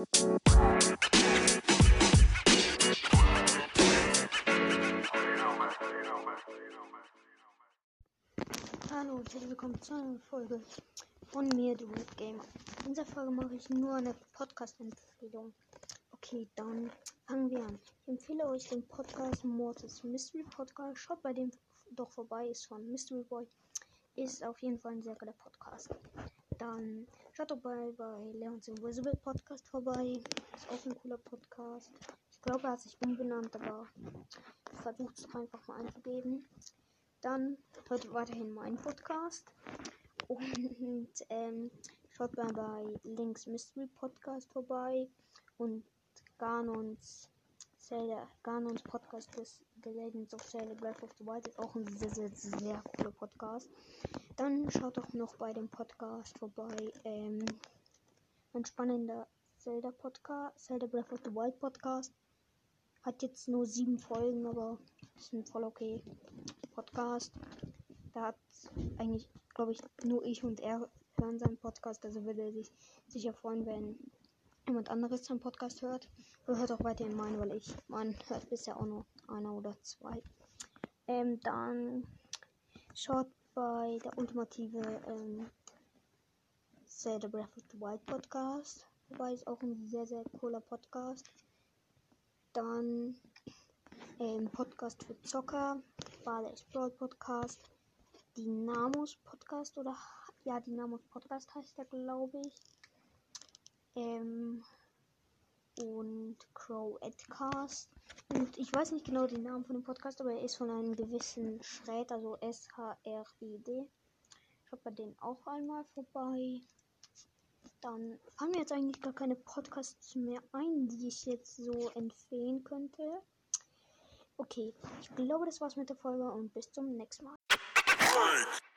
Hallo und herzlich willkommen zu einer Folge von mir, du Gamer. In dieser Folge mache ich nur eine Podcast-Empfehlung. Okay, dann fangen wir an. Ich empfehle euch den Podcast Mortis Mystery Podcast. Schaut bei dem doch vorbei, ist von Mystery Boy. Ist auf jeden Fall ein sehr guter Podcast. Dann schaut doch bei, bei Leons Invisible Podcast vorbei. Ist auch ein cooler Podcast. Ich glaube, er hat sich umbenannt, aber versucht es einfach mal einzugeben. Dann hört weiterhin mein Podcast. Und ähm, schaut mal bei Links Mystery Podcast vorbei. Und Ganons Zelda, Ganons Podcast ist The Legends of Zelda Breath of the Wild ist auch ein sehr, sehr, sehr cooler Podcast. Dann schaut doch noch bei dem Podcast vorbei. Ähm, ein spannender Zelda Podcast, Zelda Breath of the Wild Podcast. Hat jetzt nur sieben Folgen, aber ist ein voll okay Podcast. Da hat eigentlich, glaube ich, nur ich und er hören seinen Podcast. Also würde er sich sicher freuen, wenn jemand anderes seinen Podcast hört. Hört auch weiterhin meinen, weil ich meinen hört bisher auch nur einer oder zwei. Ähm, dann schaut bei der ultimative ähm, Zelda Breath of the Wild Podcast. Wobei ist auch ein sehr, sehr cooler Podcast. Dann ähm, Podcast für Zocker, Bale Brawl Podcast, Dynamos Podcast oder ja, Dynamos Podcast heißt der, glaube ich. Ähm, und Crow Edcast. Und ich weiß nicht genau den Namen von dem Podcast, aber er ist von einem gewissen Schräd, also S-H-R-E-D. Schaut bei denen auch einmal vorbei. Dann fallen mir jetzt eigentlich gar keine Podcasts mehr ein, die ich jetzt so empfehlen könnte. Okay, ich glaube, das war's mit der Folge und bis zum nächsten Mal.